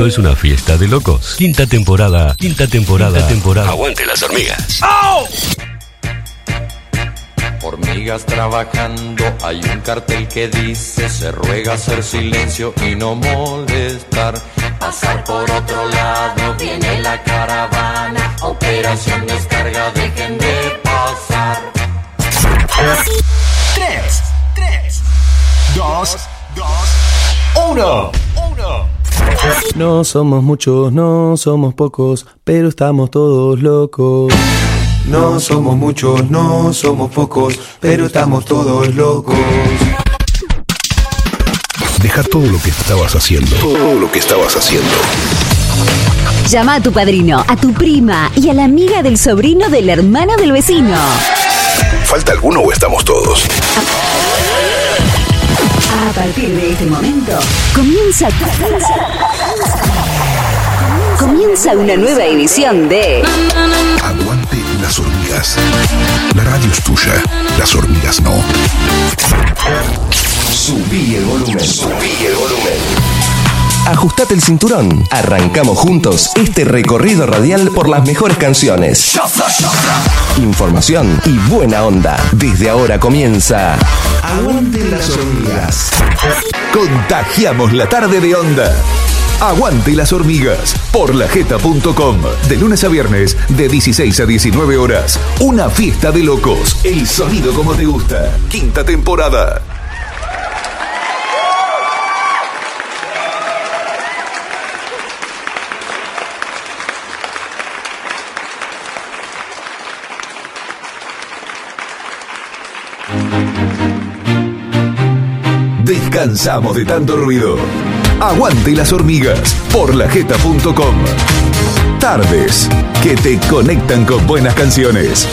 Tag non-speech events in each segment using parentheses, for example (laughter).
Esto es una fiesta de locos. Quinta temporada, quinta temporada, quinta temporada. Aguante las hormigas. Hormigas trabajando, hay un cartel que dice se ruega hacer silencio y no molestar. Pasar por otro lado, viene la caravana, operación descarga, dejen de pasar. 3, 3, 2, 2, 1, 1. No somos muchos, no somos pocos, pero estamos todos locos. No somos muchos, no somos pocos, pero estamos todos locos. Deja todo lo que estabas haciendo. Todo lo que estabas haciendo. Llama a tu padrino, a tu prima y a la amiga del sobrino del hermano del vecino. ¿Falta alguno o estamos todos? A partir de este momento, comienza. Comienza una nueva edición de. Aguante las hormigas. La radio es tuya, las hormigas no. Subí el volumen. Subí el volumen. Ajustate el cinturón. Arrancamos juntos este recorrido radial por las mejores canciones. Información y buena onda. Desde ahora comienza. Aguante las hormigas. Contagiamos la tarde de onda. Aguante las hormigas por lajeta.com. De lunes a viernes, de 16 a 19 horas. Una fiesta de locos. El sonido como te gusta. Quinta temporada. Descansamos de tanto ruido. Aguante las hormigas por lajeta.com. Tardes que te conectan con buenas canciones.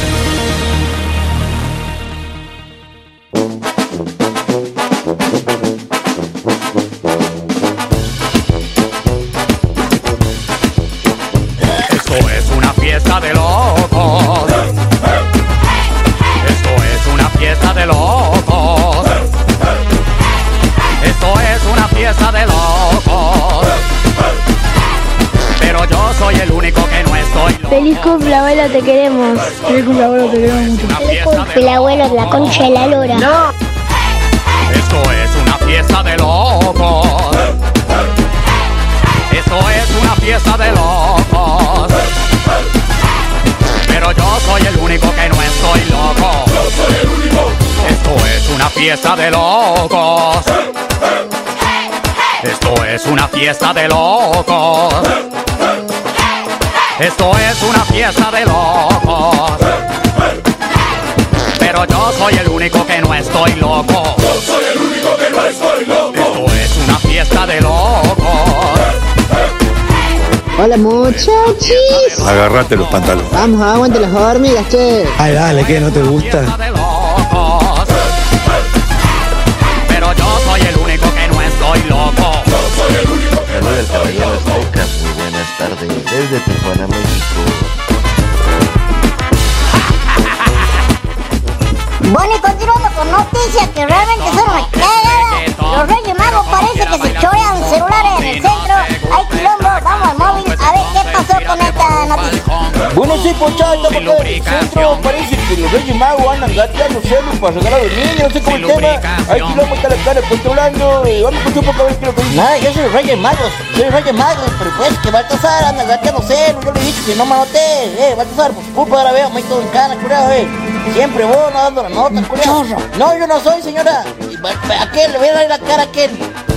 Feliz cumple, abuelo, te queremos. Feliz cumple, abuelo, te queremos mucho. Feliz fiesta de cumple, abuelo, la concha de la lora. No. Esto es una fiesta de locos. Esto es una fiesta de locos. Pero yo soy el único que no estoy loco. Esto es una fiesta de locos. Esto es una fiesta de locos. Esto es una fiesta de locos. Pero yo soy el único que no estoy loco. Yo soy el único que no estoy loco. Esto es una fiesta de locos. Hola, muchachos. Agarrate los pantalones. Vamos, aguante las hormigas, che. Ay, dale, ¿qué? ¿No te gusta? Fiesta de locos. Pero yo soy el único que no estoy loco. Desde Tijuana, México. Bueno, y continuando con noticias que realmente son una cagada. Los Reyes Magos parece que se chorean celulares en el centro. Hay quilombo, vamos al móvil a ver qué pasó con esta noticia. Bueno, sí, pochata, porque en el centro parece que los Reyes Magos andan gateando celos para regalar a los niños, no sé cómo el tema. Hay quilombo, está la cara controlando. y Vamos a escuchar un poco a ver qué lo que dice. Nada, yo soy Reyes Magos, soy Reyes Magos, pero pues que Baltasar anda gateando celos. Yo le he dicho que no me anoté, eh, Baltasar, por su culpa ahora veo, me todo en cana, curado, eh. Siempre vos no dando la nota, curado. No, yo no soy, señora. Ba- ¿A qué le voy a dar la cara a aquel?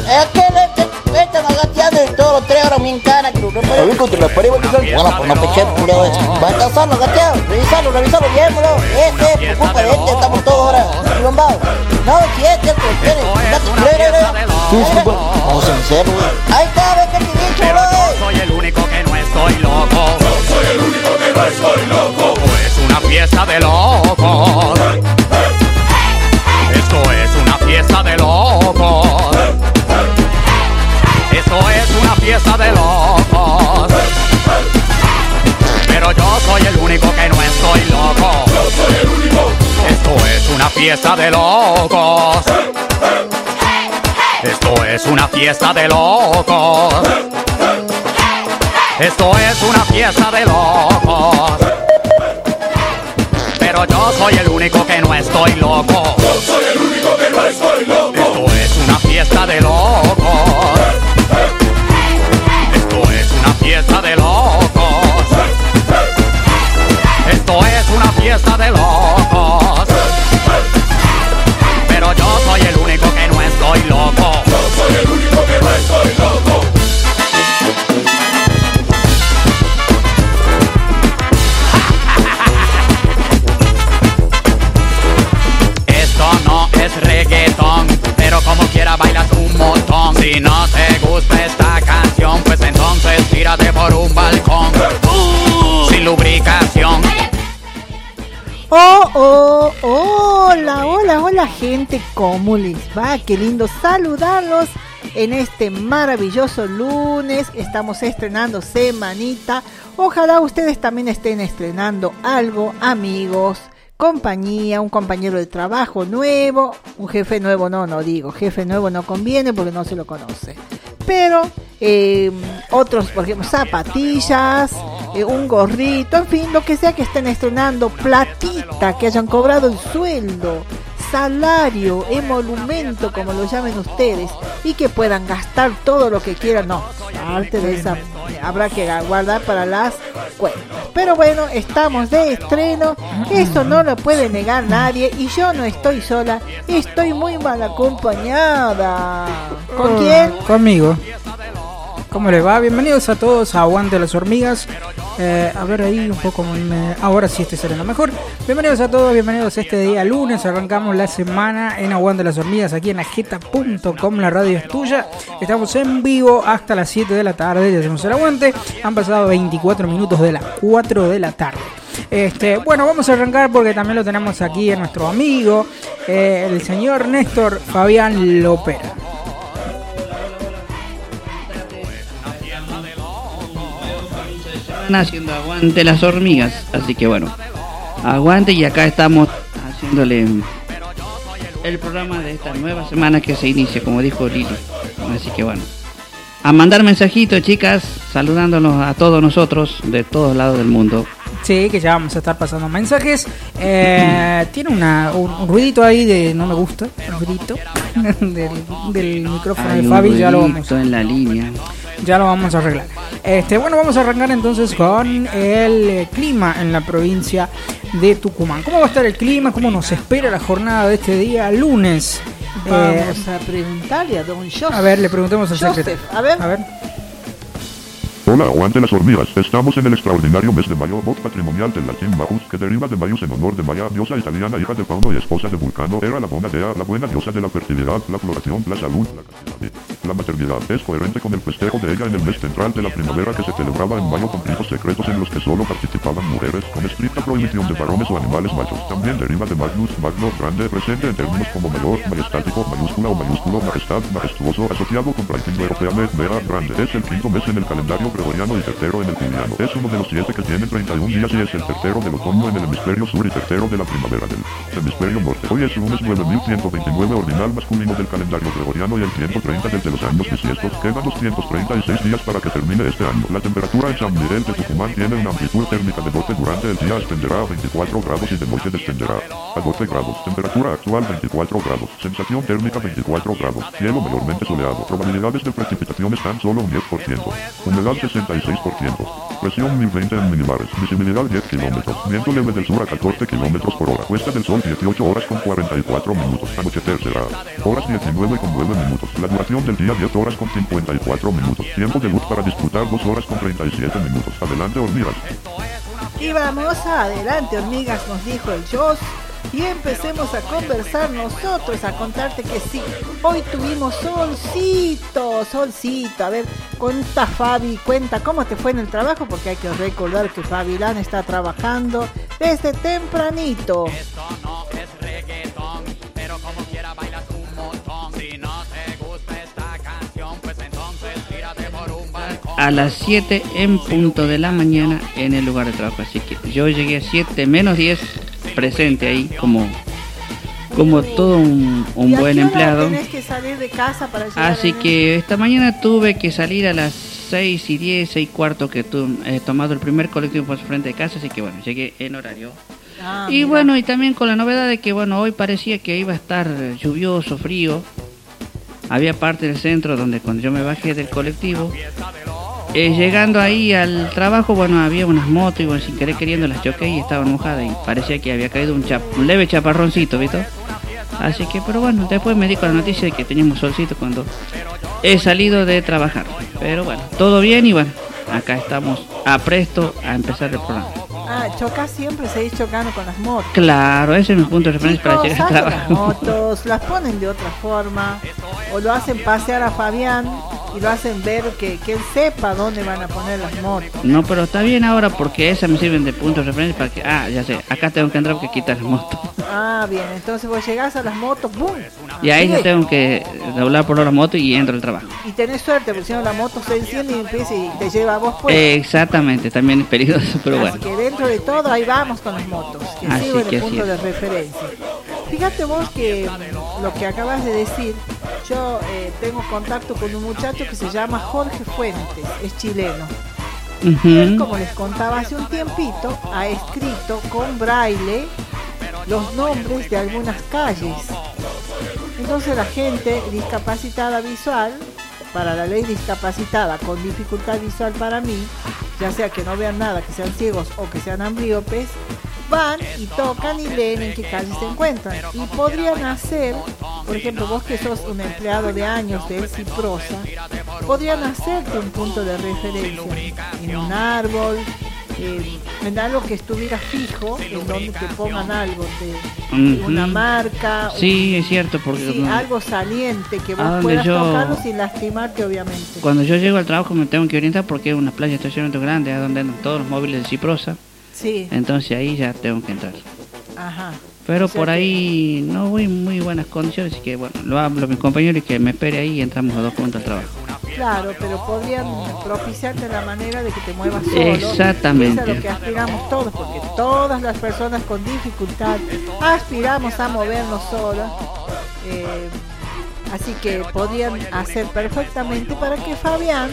¿A qué le le- están gateando y todos los tres ahora me encana, que no A ver contra la pared, Baltasar. Bueno, pues no peché, curado ese. Baltasar, lo gateo, revisalo, revisalo bien, bro. Este, por culpa de este, estamos todos ahora. No, si este es el que tiene, eh. Disculpa. Vamos en serio, güey. Ahí está, ve que te he dicho, Pero bro. yo soy el único que no estoy loco. Yo soy el único que no estoy loco. Es una fiesta de locos. Esto es una fiesta de locos. Pero yo soy el único que no estoy loco. Yo soy el único. Esto es una fiesta de locos. Esto es una fiesta de locos. Esto es una fiesta de locos. Pero yo soy el único que no estoy loco. Yo soy el único que no estoy loco. Esto es una fiesta de locos. Gente, ¿cómo les va? Qué lindo saludarlos en este maravilloso lunes. Estamos estrenando semanita. Ojalá ustedes también estén estrenando algo, amigos, compañía, un compañero de trabajo nuevo, un jefe nuevo, no, no digo, jefe nuevo no conviene porque no se lo conoce. Pero eh, otros, por ejemplo, zapatillas, eh, un gorrito, en fin, lo que sea que estén estrenando, platita, que hayan cobrado el sueldo, salario, emolumento, como lo llamen ustedes, y que puedan gastar todo lo que quieran. No, parte de esa habrá que guardar para las cuentas. Pero bueno, estamos de estreno, eso no lo puede negar nadie, y yo no estoy sola, estoy muy mal acompañada. ¿Con quién? Conmigo. ¿Cómo le va? Bienvenidos a todos a Aguante las Hormigas. Eh, a ver ahí un poco. Ahora sí estoy saliendo mejor. Bienvenidos a todos, bienvenidos a este día lunes. Arrancamos la semana en Aguante las Hormigas aquí en ajeta.com. La radio es tuya. Estamos en vivo hasta las 7 de la tarde y hacemos el aguante. Han pasado 24 minutos de las 4 de la tarde. Este, bueno, vamos a arrancar porque también lo tenemos aquí en nuestro amigo, eh, el señor Néstor Fabián Lopera. Están haciendo aguante las hormigas. Así que bueno, aguante y acá estamos haciéndole el programa de esta nueva semana que se inicia, como dijo Lili. Así que bueno, a mandar mensajitos, chicas, saludándonos a todos nosotros de todos lados del mundo. Sí, que ya vamos a estar pasando mensajes. Eh, (clears throat) tiene una, un, un ruidito ahí de no me gusta, un ruidito (laughs) del, del micrófono Hay de un Fabi, ya lo vamos, en la línea. Ya lo vamos a arreglar. Este, bueno, vamos a arrancar entonces con el eh, clima en la provincia de Tucumán. ¿Cómo va a estar el clima? ¿Cómo nos espera la jornada de este día lunes? Eh, Vamos a preguntarle a don Joseph. a ver, le preguntemos al secretario. a ver. A ver. Hola, aguante las hormigas. Estamos en el extraordinario mes de mayo, voz patrimonial del latín Majus, que deriva de Mayus en honor de Maya, diosa italiana, hija de Fauno y esposa de Vulcano. Era la buena dea, la buena diosa de la fertilidad, la floración, la salud, la castidad la maternidad. Es coherente con el festejo de ella en el mes central de la primavera que se celebraba en mayo con ritos secretos en los que solo participaban mujeres, con estricta prohibición de varones o animales machos. También deriva de Magnus, magno, grande, presente en términos como mayor, majestático, mayúscula o mayúsculo, majestad, majestuoso, asociado con raíz europea, mea, grande. Es el quinto mes en el calendario gregoriano y tercero en el juliano. Es uno de los siete que tiene 31 días y es el tercero del otoño en el hemisferio sur y tercero de la primavera del hemisferio norte. Hoy es lunes 9129 ordinal masculino del calendario gregoriano y el 130 del de los años bisiestos. Quedan 236 días para que termine este año. La temperatura en San Miguel de Tucumán tiene una amplitud térmica de 12 durante el día ascenderá a 24 grados y de noche descenderá a 12 grados. Temperatura actual 24 grados. Sensación térmica 24 grados. Cielo mayormente soleado. Probabilidades de precipitación están solo un 10%. Humedad 66%. Presión 1020 en milibares. Visibilidad 10 kilómetros. Viento leve del sur a 14 kilómetros por hora. Puesta del sol 18 horas con 44 minutos. Anochecer será horas 19 con 9 minutos. La duración del día 10 horas con 54 minutos. Tiempo de luz para disfrutar 2 horas con 37 minutos. Adelante hormigas. Y vamos adelante, hormigas, nos dijo el Jos. Y empecemos a conversar nosotros, a contarte que sí, hoy tuvimos solcito, solcito. A ver, cuenta Fabi, cuenta cómo te fue en el trabajo, porque hay que recordar que Fabi Lan está trabajando desde tempranito. Pero como quiera bailas un montón. Si no te gusta esta canción, pues entonces tírate por un balcón. A las 7 en punto de la mañana en el lugar de trabajo. Así que yo llegué a 7 menos 10 presente ahí como, como todo un, un ¿Y a buen empleado. Tenés que salir de casa para llegar Así que esta mañana tuve que salir a las 6 y 10, 6 y cuarto que tu- he tomado el primer colectivo por frente de casa, así que bueno, llegué en horario. Ah, y mira. bueno, y también con la novedad de que bueno, hoy parecía que iba a estar lluvioso, frío. Había parte del centro donde cuando yo me bajé del colectivo, eh, llegando ahí al trabajo, bueno, había unas motos y bueno, sin querer queriendo las choqué y estaban mojadas y parecía que había caído un, chap- un leve chaparroncito, ¿viste? Así que, pero bueno, después me di con la noticia de que teníamos solcito cuando he salido de trabajar. Pero bueno, todo bien y bueno, acá estamos a presto a empezar el programa. Ah, chocas siempre, seguís chocando con las motos. Claro, ese es mi punto de referencia para llegar al sacan las trabajo. motos, las ponen de otra forma, o lo hacen pasear a Fabián y lo hacen ver que, que él sepa dónde van a poner las motos. No, pero está bien ahora porque esas me sirven de punto de referencia para que, ah, ya sé, acá tengo que entrar porque quitar la moto. Ah, bien, entonces vos llegás a las motos, ¡boom! Y ahí ya tengo que doblar por la moto y entro al trabajo. Y tenés suerte, porque si no la moto se enciende y empieza y te lleva a vos pues. Exactamente, también es peligroso, pero bueno. Que dentro de todo ahí vamos con las motos, que Así de así punto de referencia. Fíjate vos que lo que acabas de decir, yo eh, tengo contacto con un muchacho que se llama Jorge Fuentes, es chileno. Él, como les contaba hace un tiempito, ha escrito con braille los nombres de algunas calles. Entonces la gente discapacitada visual, para la ley discapacitada con dificultad visual para mí, ya sea que no vean nada, que sean ciegos o que sean ambliopes, van y tocan y leen en qué calle se encuentran. Y podrían hacer, por ejemplo, vos que sos un empleado de años de Ciprosa, podrían hacerte un punto de referencia en un árbol, eh, en algo que estuviera fijo, en donde te pongan algo de, una marca, Sí, es cierto, porque sí, algo saliente que A vos puedas yo- tocarlo sin lastimarte, obviamente. cuando yo llego al trabajo me tengo que orientar porque es una playa de estacionamiento grande, a donde andan todos los móviles de Ciprosa. Sí, Entonces ahí ya tengo que entrar. ajá. Pero O sea por ahí no voy en muy buenas condiciones, así que bueno, lo hablo a mis compañeros y que me espere ahí y entramos los dos juntos al trabajo. Claro, pero podrían propiciarte la manera de que te muevas solo. Exactamente. Eso es lo que aspiramos todos, porque todas las personas con dificultad aspiramos a movernos solas. Eh, así que podrían hacer perfectamente para que Fabián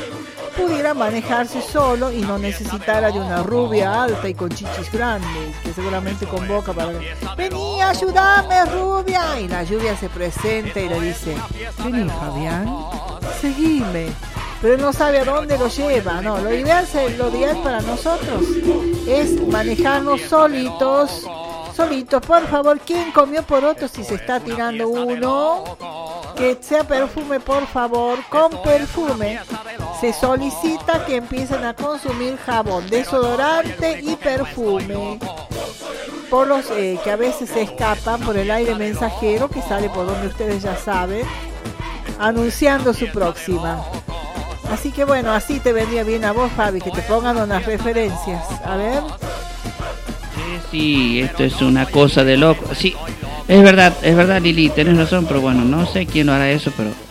pudiera manejarse solo y no necesitara de una rubia alta y con chichis grandes, que seguramente convoca para... Vení, ayúdame, rubia. Y la lluvia se presenta y le dice, vení, Fabián, seguime. Pero no sabe a dónde lo lleva, no. Lo ideal, lo ideal para nosotros es manejarnos solitos. Solitos, por favor, ¿quién comió por otro si se está tirando uno? Que sea perfume, por favor, con perfume. Se solicita que empiecen a consumir jabón, desodorante y perfume. Por los eh, que a veces se escapan por el aire mensajero que sale por donde ustedes ya saben, anunciando su próxima. Así que bueno, así te vendría bien a vos, Fabi, que te pongan unas referencias. A ver. Sí, esto es una cosa de loco. Sí, es verdad, es verdad Lili, tenés razón, pero bueno, no sé quién lo hará eso, pero...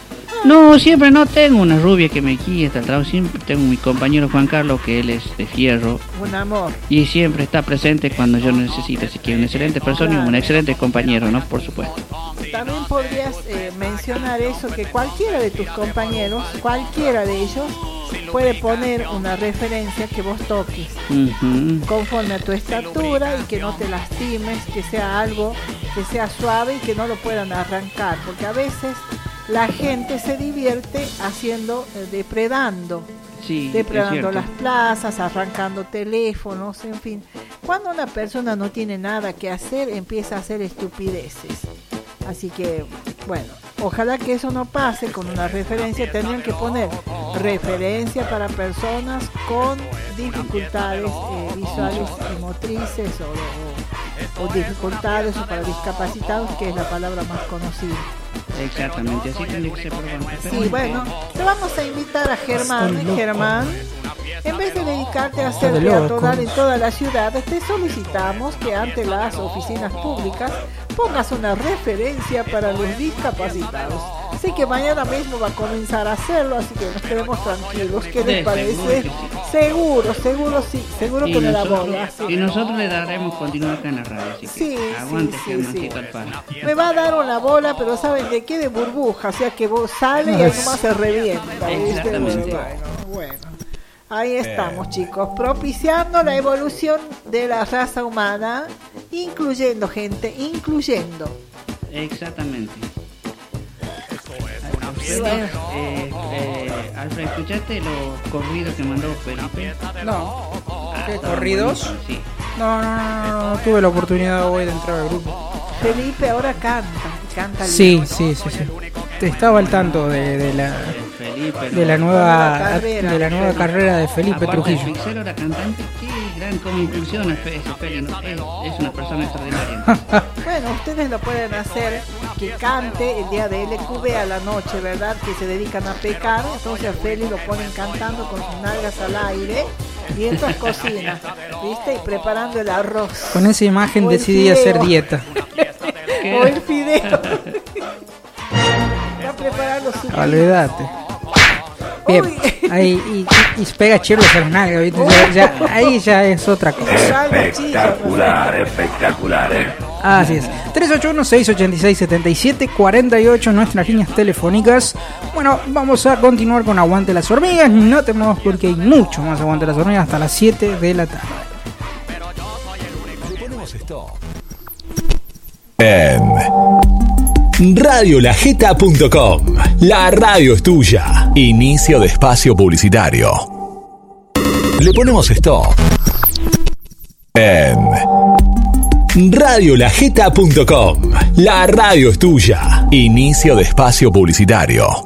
No, siempre no tengo una rubia que me guíe hasta el trabajo, siempre tengo mi compañero Juan Carlos, que él es de fierro, Un amor. y siempre está presente cuando yo necesito, así que una excelente persona y un excelente compañero, ¿no? Por supuesto. También podrías eh, mencionar eso, que cualquiera de tus compañeros, cualquiera de ellos, puede poner una referencia que vos toques. Conforme a tu estatura y que no te lastimes, que sea algo que sea suave y que no lo puedan arrancar, porque a veces la gente se divierte haciendo, eh, depredando, Sí, depredando las plazas, arrancando teléfonos, en fin. Cuando una persona no tiene nada que hacer, empieza a hacer estupideces. Así que, bueno, ojalá que eso no pase con una referencia. Tendrían que poner referencia para personas con dificultades eh, visuales y motrices o, o- o dificultades o para discapacitados, que es la palabra más conocida. Exactamente, así tendría que ser, bueno. Sí, bueno, te vamos a invitar a Germán. Germán, en vez de dedicarte a hacer peatonal en toda la ciudad, te solicitamos que ante las oficinas públicas pongas una referencia para los discapacitados. Así que mañana mismo va a comenzar a hacerlo, así que nos quedemos tranquilos. ¿Qué les parece? seguro. Seguro, sí, seguro Y que me la nosotros, bola. y nosotros le daremos continuar acá en la radio, así que Sí, aguante sí, sí, sí. Me va a dar una bola, pero saben de qué de burbuja, o sea que vos sale y ahí nomás se revienta. Exactamente. Bueno, bueno. Ahí estamos, chicos, propiciando la evolución de la raza humana, incluyendo gente, incluyendo. Exactamente. Eh, eh, Alfred, ¿escuchaste los corridos que mandó Felipe? No. ¿Qué Estaban corridos? Sí. No, no, no, no, no tuve la oportunidad hoy de entrar al grupo. Felipe ahora canta, canta Sí, lindo. sí, sí, sí. Estaba al tanto de, de la Felipe, de la ¿no? nueva carrera. de la nueva carrera de Felipe Trujillo. Ahora cantante, qué gran Feli, ¿no? es, es una persona extraordinaria. (laughs) Bueno, ustedes lo pueden hacer, que cante el día de LQB a la noche, ¿verdad? Que se dedican a pecar, entonces a Feli lo ponen cantando con sus nalgas al aire, mientras (laughs) cocina, ¿viste? Y preparando el arroz. Con esa imagen decidí hacer dieta. (laughs) o el fideo. Está preparando su Olvídate. Bien, ahí y, y- y pega nalgas, ¿viste? Ya- ya- ahí ya es otra cosa. Espectacular, espectacular, eh. Así es. 381-686-7748, nuestras líneas telefónicas. Bueno, vamos a continuar con Aguante las Hormigas. No tenemos porque hay mucho más Aguante las Hormigas hasta las 7 de la tarde. En radiolajeta.com. La radio es tuya. Inicio de espacio publicitario. Le ponemos stop. En radiolajeta.com. La radio es tuya. Inicio de espacio publicitario.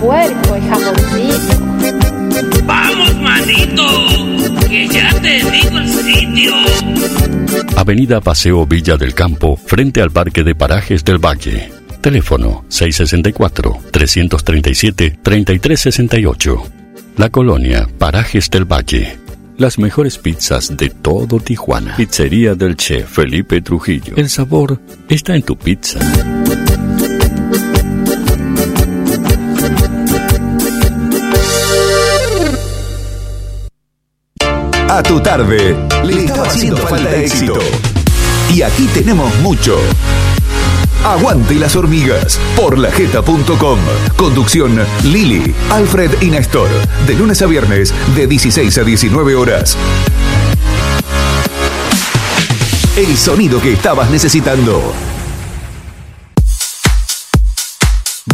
Puerco y jamoncito. Vamos, manito, que ya te digo el sitio. Avenida Paseo Villa del Campo, frente al Parque de Parajes del Valle. Teléfono 664-337-3368. La colonia Parajes del Valle. Las mejores pizzas de todo Tijuana. Pizzería del chef Felipe Trujillo. El sabor está en tu pizza. A tu tarde le estaba haciendo falta éxito. Y aquí tenemos mucho. Aguante las hormigas por lajeta.com. Conducción Lili, Alfred y Néstor. De lunes a viernes de 16 a 19 horas. El sonido que estabas necesitando.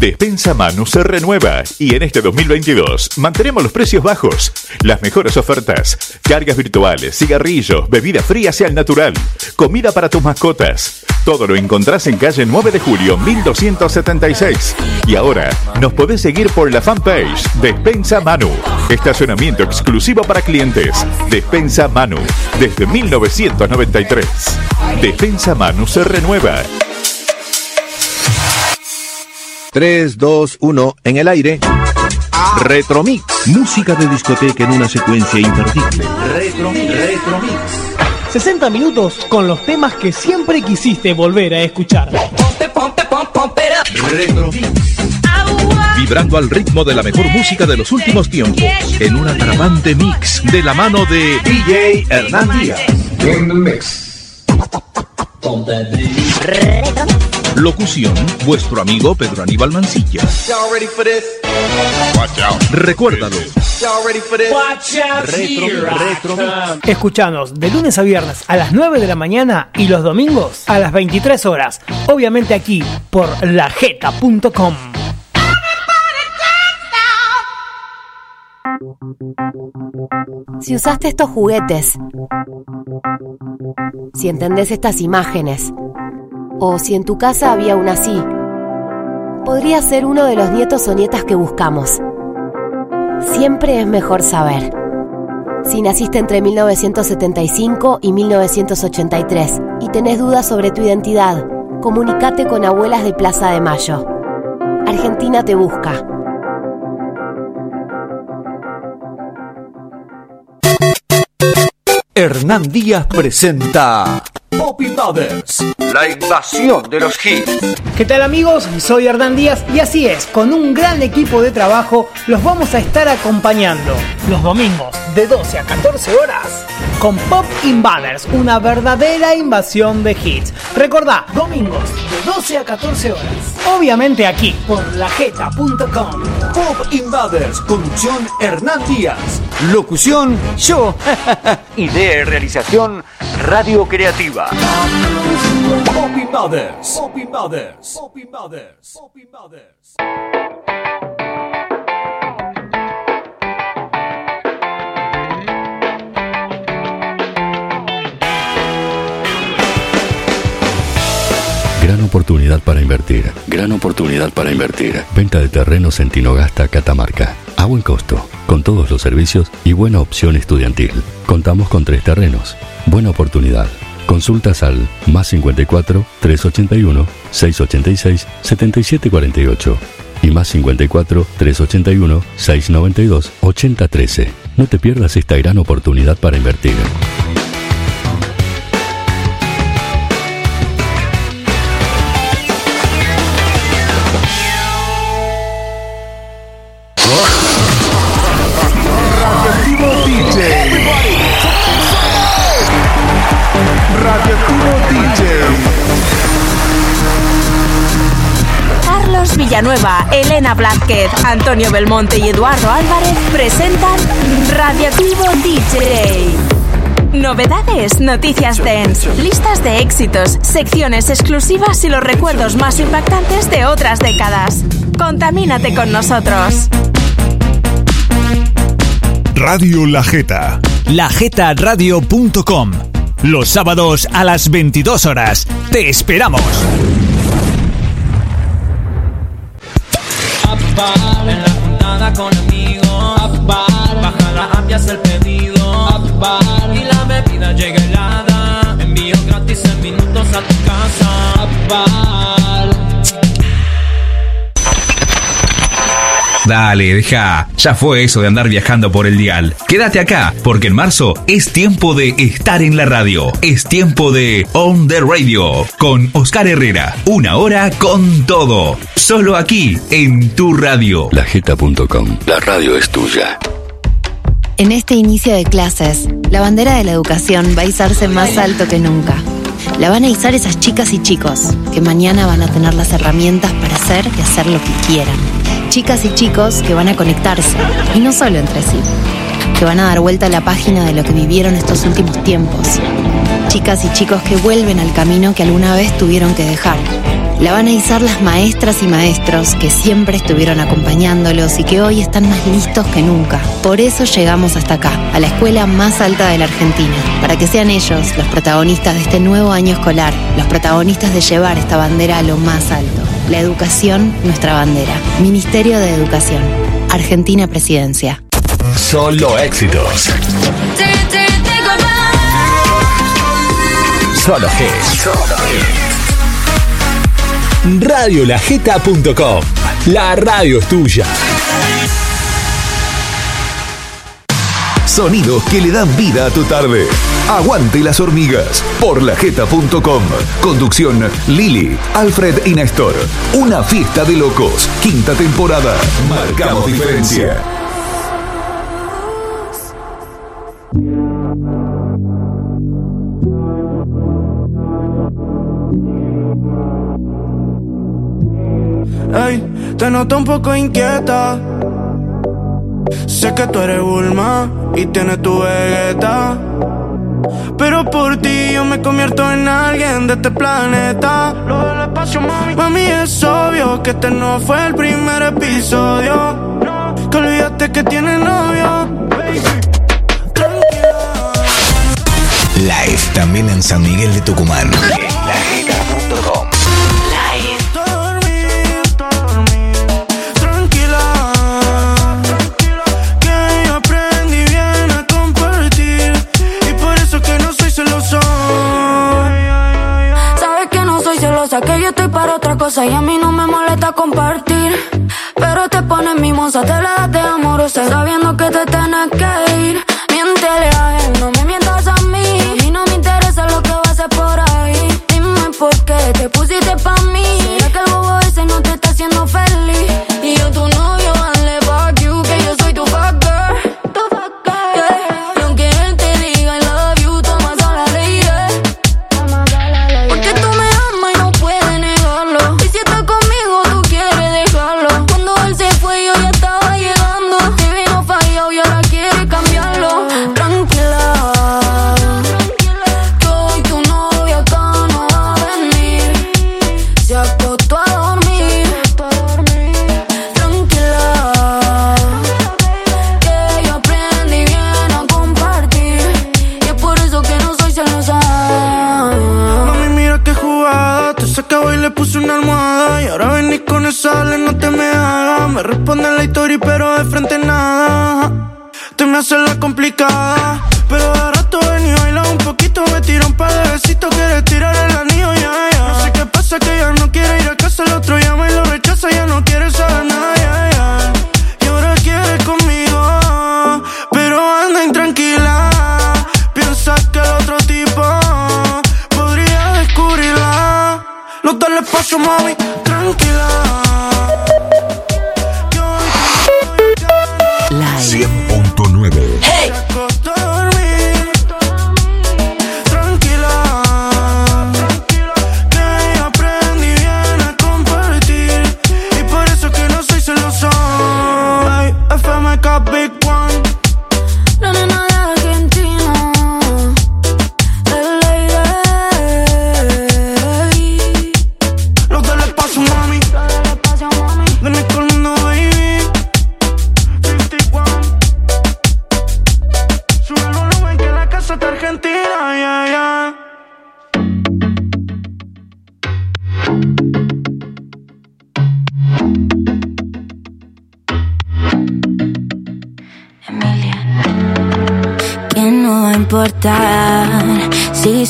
Despensa Manu se renueva y en este 2022 mantenemos los precios bajos, las mejores ofertas, cargas virtuales, cigarrillos, bebidas frías y al natural, comida para tus mascotas. Todo lo encontrás en calle 9 de julio 1276. Y ahora nos podés seguir por la fanpage Despensa Manu. Estacionamiento exclusivo para clientes. Despensa Manu. Desde 1993. Despensa Manu se renueva. 3, 2, 1, en el aire. Retromix. Música de discoteca en una secuencia imperdible. Retromix. Retromix. 60 minutos con los temas que siempre quisiste volver a escuchar. Retromix. Vibrando al ritmo de la mejor música de los últimos tiempos. En un atrapante mix de la mano de DJ Hernán Díaz. In the mix. Locución, vuestro amigo Pedro Aníbal Mancilla. Recuérdalo. Retro, retro. Escuchanos de lunes a viernes a las 9 de la mañana y los domingos a las 23 horas. Obviamente aquí por lajeta.com. Si usaste estos juguetes, si entendés estas imágenes, o si en tu casa había una así. Podría ser uno de los nietos o nietas que buscamos. Siempre es mejor saber. Si naciste entre 1975 y 1983 y tenés dudas sobre tu identidad, comunícate con Abuelas de Plaza de Mayo. Argentina te busca. Hernán Díaz presenta Brothers, la invasión de los hits. ¿Qué tal amigos? Soy Hernán Díaz y así es, con un gran equipo de trabajo los vamos a estar acompañando los domingos de 12 a 14 horas con Pop Invaders, una verdadera invasión de hits. Recordá, domingos de 12 a 14 horas. Obviamente aquí por lajeta.com. Pop Invaders, conducción Hernán Díaz. Locución yo. (laughs) Idea y realización Radio Creativa. Pop Invaders. Pop Invaders. Pop Invaders. Pop Invaders. Gran oportunidad para invertir. Gran oportunidad para invertir. Venta de terrenos en Tinogasta, Catamarca. A buen costo, con todos los servicios y buena opción estudiantil. Contamos con tres terrenos. Buena oportunidad. Consultas al más 54 381 686 7748 y más 54 381 692 8013. No te pierdas esta gran oportunidad para invertir. Villanueva, Elena Blázquez, Antonio Belmonte y Eduardo Álvarez presentan Radioactivo DJ. Novedades, noticias dance, listas de éxitos, secciones exclusivas y los recuerdos más impactantes de otras décadas. Contamínate con nosotros. Radio La Jeta. Lajetaradio.com. Los sábados a las 22 horas. Te esperamos. Apar en la juntada con amigos. Apar, baja la app y el pedido. Apar y la bebida llega helada. Envío gratis en minutos a tu casa. Apar. Dale, deja. Ya fue eso de andar viajando por el dial. Quédate acá, porque en marzo es tiempo de estar en la radio. Es tiempo de On the Radio con Oscar Herrera. Una hora con todo. Solo aquí, en tu radio. Lajeta.com. La radio es tuya. En este inicio de clases, la bandera de la educación va a izarse más alto que nunca. La van a izar esas chicas y chicos que mañana van a tener las herramientas para hacer y hacer lo que quieran. Chicas y chicos que van a conectarse, y no solo entre sí, que van a dar vuelta a la página de lo que vivieron estos últimos tiempos. Chicas y chicos que vuelven al camino que alguna vez tuvieron que dejar. La van a izar las maestras y maestros que siempre estuvieron acompañándolos y que hoy están más listos que nunca. Por eso llegamos hasta acá, a la escuela más alta de la Argentina, para que sean ellos los protagonistas de este nuevo año escolar, los protagonistas de llevar esta bandera a lo más alto. La educación, nuestra bandera. Ministerio de Educación. Argentina Presidencia. Solo éxitos. Solo hits. Radiolajeta.com. La radio es tuya. Sonidos que le dan vida a tu tarde. Aguante las hormigas por lajeta.com. Conducción Lili, Alfred y Néstor. Una fiesta de locos. Quinta temporada. Marcamos diferencia. Ey, te noto un poco inquieta. Sé que tú eres Bulma y tienes tu vegeta. Pero por ti yo me convierto en alguien de este planeta. Lo del espacio, mami. Mami, es obvio que este no fue el primer episodio. Que olvidaste que tienes novio. Live también en San Miguel de Tucumán. Que yo estoy para otra cosa y a mí no me molesta compartir. Pero te pones mimosa, te la das de amorosa, sabiendo que te tienes que ir. Le puse una almohada. Y ahora venís con esa ale, no te me hagas. Me responde la historia, pero de frente nada. Te me hace la complicada. Pero de rato ven y baila un poquito. Me tira un par de besitos,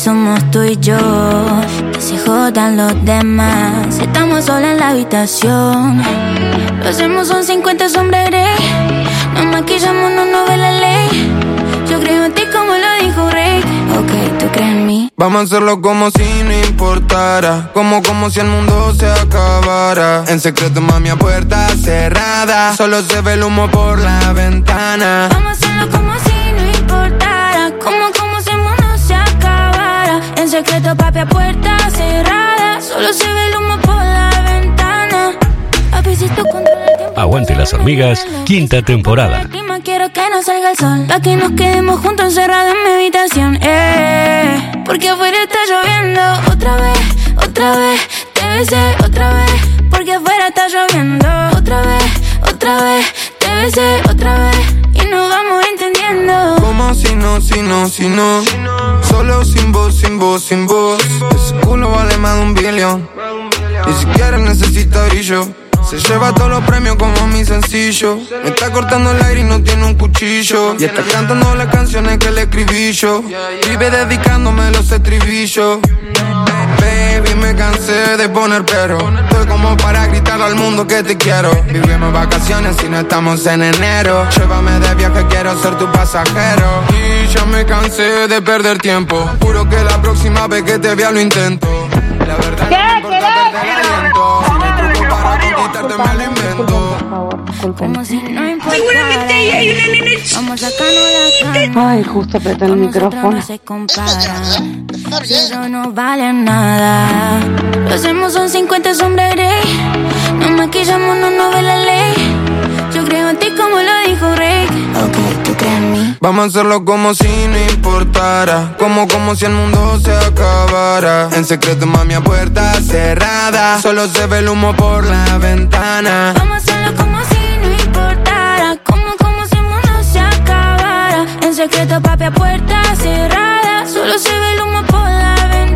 somos tú y yo. Que se jodan los demás. Estamos solos en la habitación. Lo hacemos son 50 sombras grey. Nos maquillamos, no nos ve la ley. Yo creo en ti como lo dijo Rey. Ok, tú crees en mí. Vamos a hacerlo como si no importara. Como como si el mundo se acabara. En secreto, mami, a puerta cerrada. Solo se ve el humo por la ventana. Vamos a hacerlo como si secreto, papi, a puerta cerrada. Solo se ve el humo por la ventana. Papi, si tú controlas el tiempo. Aguante las hormigas, quinta temporada. Clima quiero que no salga el sol. Pa' que nos quedemos juntos encerrados en mi habitación. Eh, porque afuera está lloviendo. Otra vez, otra vez. Te besé otra vez. Porque afuera está lloviendo. Otra vez, otra vez. Te besé otra vez. Nos vamos entendiendo. Como si no, si no, si no. Solo sin voz, sin voz, sin voz. Ese culo vale más de un billón. Ni siquiera necesita brillo. Se lleva todos los premios como mi sencillo. Me está cortando el aire y no tiene un cuchillo. Y está cantando las canciones que le escribí yo. Vive dedicándome los estribillos. Baby, me cansé de poner pero. Estoy como para gritar al mundo que te quiero. Vivimos vacaciones y no estamos en enero. Llévame de viaje, quiero ser tu pasajero. Y ya me cansé de perder tiempo. Juro que la próxima vez que te vea lo intento. La verdad no me importa perder el aliento. Si truco para conquistarte me lo invento. Como si no importara. Seguramente ahí hay una nena Vamos a sacarnos la cama. Ay, justo apreté el micrófono. no se comparan. Eso no vale nada. Lo hacemos son 50 sombras grey. Nos maquillamos, no nos ve la ley. Yo creo en ti como lo dijo Rey. Ok, tú crees en mí. Vamos a hacerlo como si no importara. Como como si el mundo se acabara. En secreto, mami, a puerta cerrada. Solo se ve el humo por la ventana. Vamos a hacerlo como si secreto, papi, a puerta cerrada. Solo se ve el